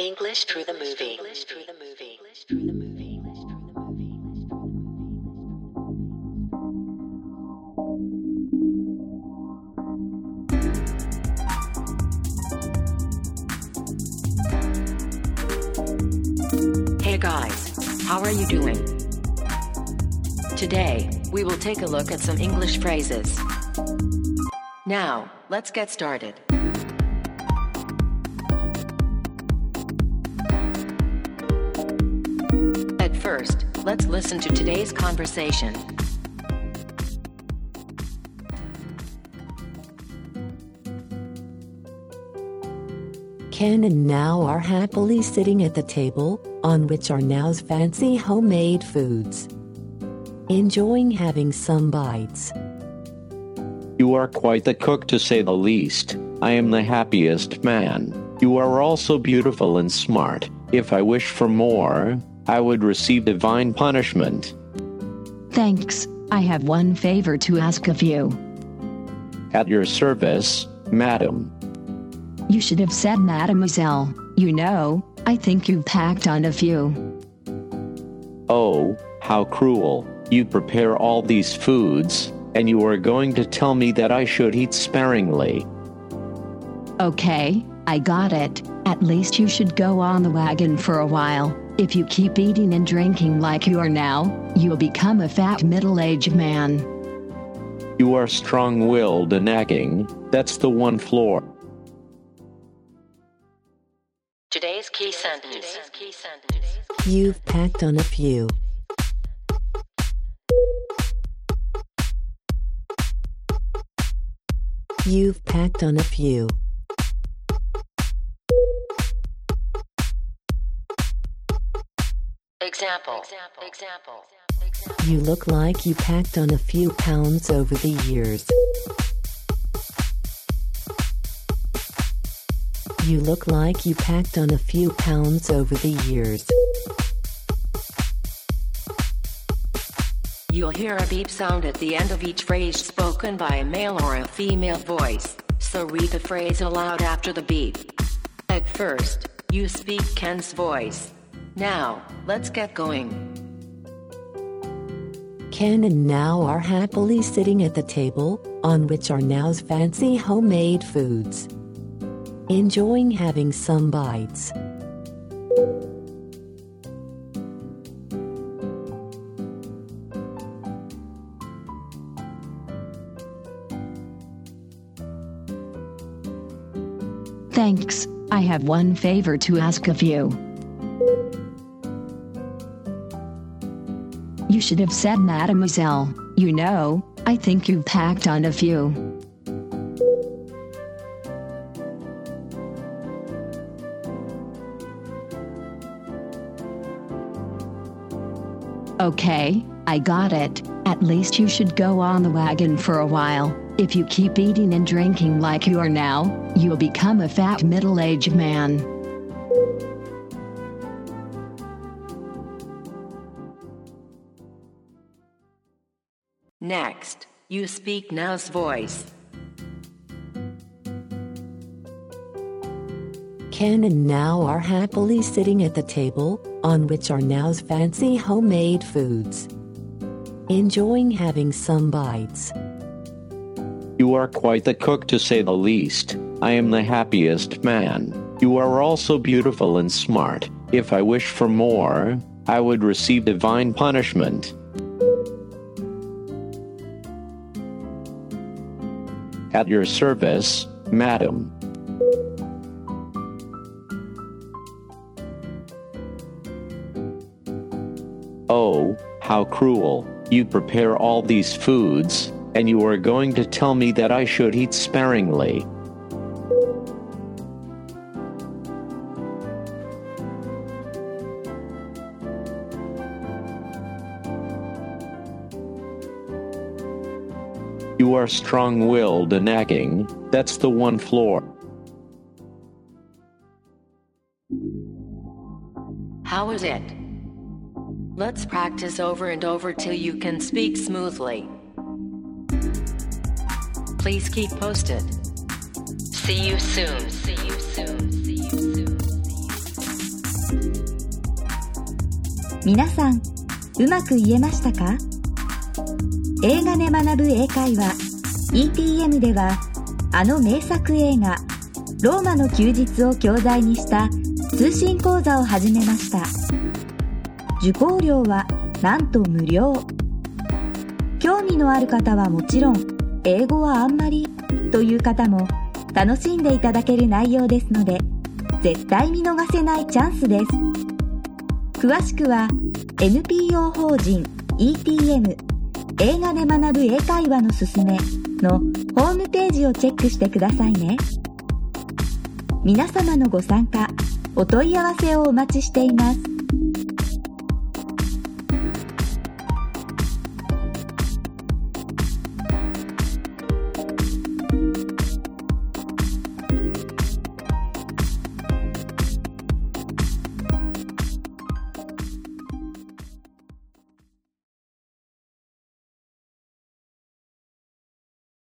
English through the movie. English through the movie. English through the movie. Hey guys, how are you doing? Today, we will take a look at some English phrases. Now, let's get started. First, let's listen to today's conversation. Ken and Nao are happily sitting at the table, on which are Nao's fancy homemade foods. Enjoying having some bites. You are quite the cook to say the least. I am the happiest man. You are also beautiful and smart. If I wish for more, I would receive divine punishment. Thanks. I have one favor to ask of you. At your service, madam. You should have said mademoiselle. You know, I think you've packed on a few. Oh, how cruel. You prepare all these foods, and you are going to tell me that I should eat sparingly. Okay, I got it. At least you should go on the wagon for a while. If you keep eating and drinking like you are now, you'll become a fat middle aged man. You are strong willed and nagging. That's the one floor. Today's key sentence. You've packed on a few. You've packed on a few. Example. Example. You look like you packed on a few pounds over the years. You look like you packed on a few pounds over the years. You'll hear a beep sound at the end of each phrase spoken by a male or a female voice, so read the phrase aloud after the beep. At first, you speak Ken's voice. Now, let's get going. Ken and Nao are happily sitting at the table, on which are Nao's fancy homemade foods. Enjoying having some bites. Thanks. I have one favor to ask of you. You should have said mademoiselle. You know, I think you've packed on a few. Okay, I got it. At least you should go on the wagon for a while. If you keep eating and drinking like you are now, you'll become a fat middle aged man. Next, you speak Nao's voice. Ken and Nao are happily sitting at the table, on which are Nao's fancy homemade foods. Enjoying having some bites. You are quite the cook to say the least. I am the happiest man. You are also beautiful and smart. If I wish for more, I would receive divine punishment. At your service, madam. Oh, how cruel. You prepare all these foods, and you are going to tell me that I should eat sparingly. You are strong willed and nagging. That's the one floor. How is it? Let's practice over and over till you can speak smoothly. Please keep posted. See you soon. See you soon. See you soon. 皆さんうまく言えましたか 映画で学ぶ英会話。ETM ではあの名作映画「ローマの休日」を教材にした通信講座を始めました。受講料はなんと無料。興味のある方はもちろん英語はあんまりという方も楽しんでいただける内容ですので絶対見逃せないチャンスです。詳しくは NPO 法人 ETM 映画で学ぶ英会話のすすめのホームページをチェックしてくださいね。皆様のご参加お問い合わせをお待ちしています。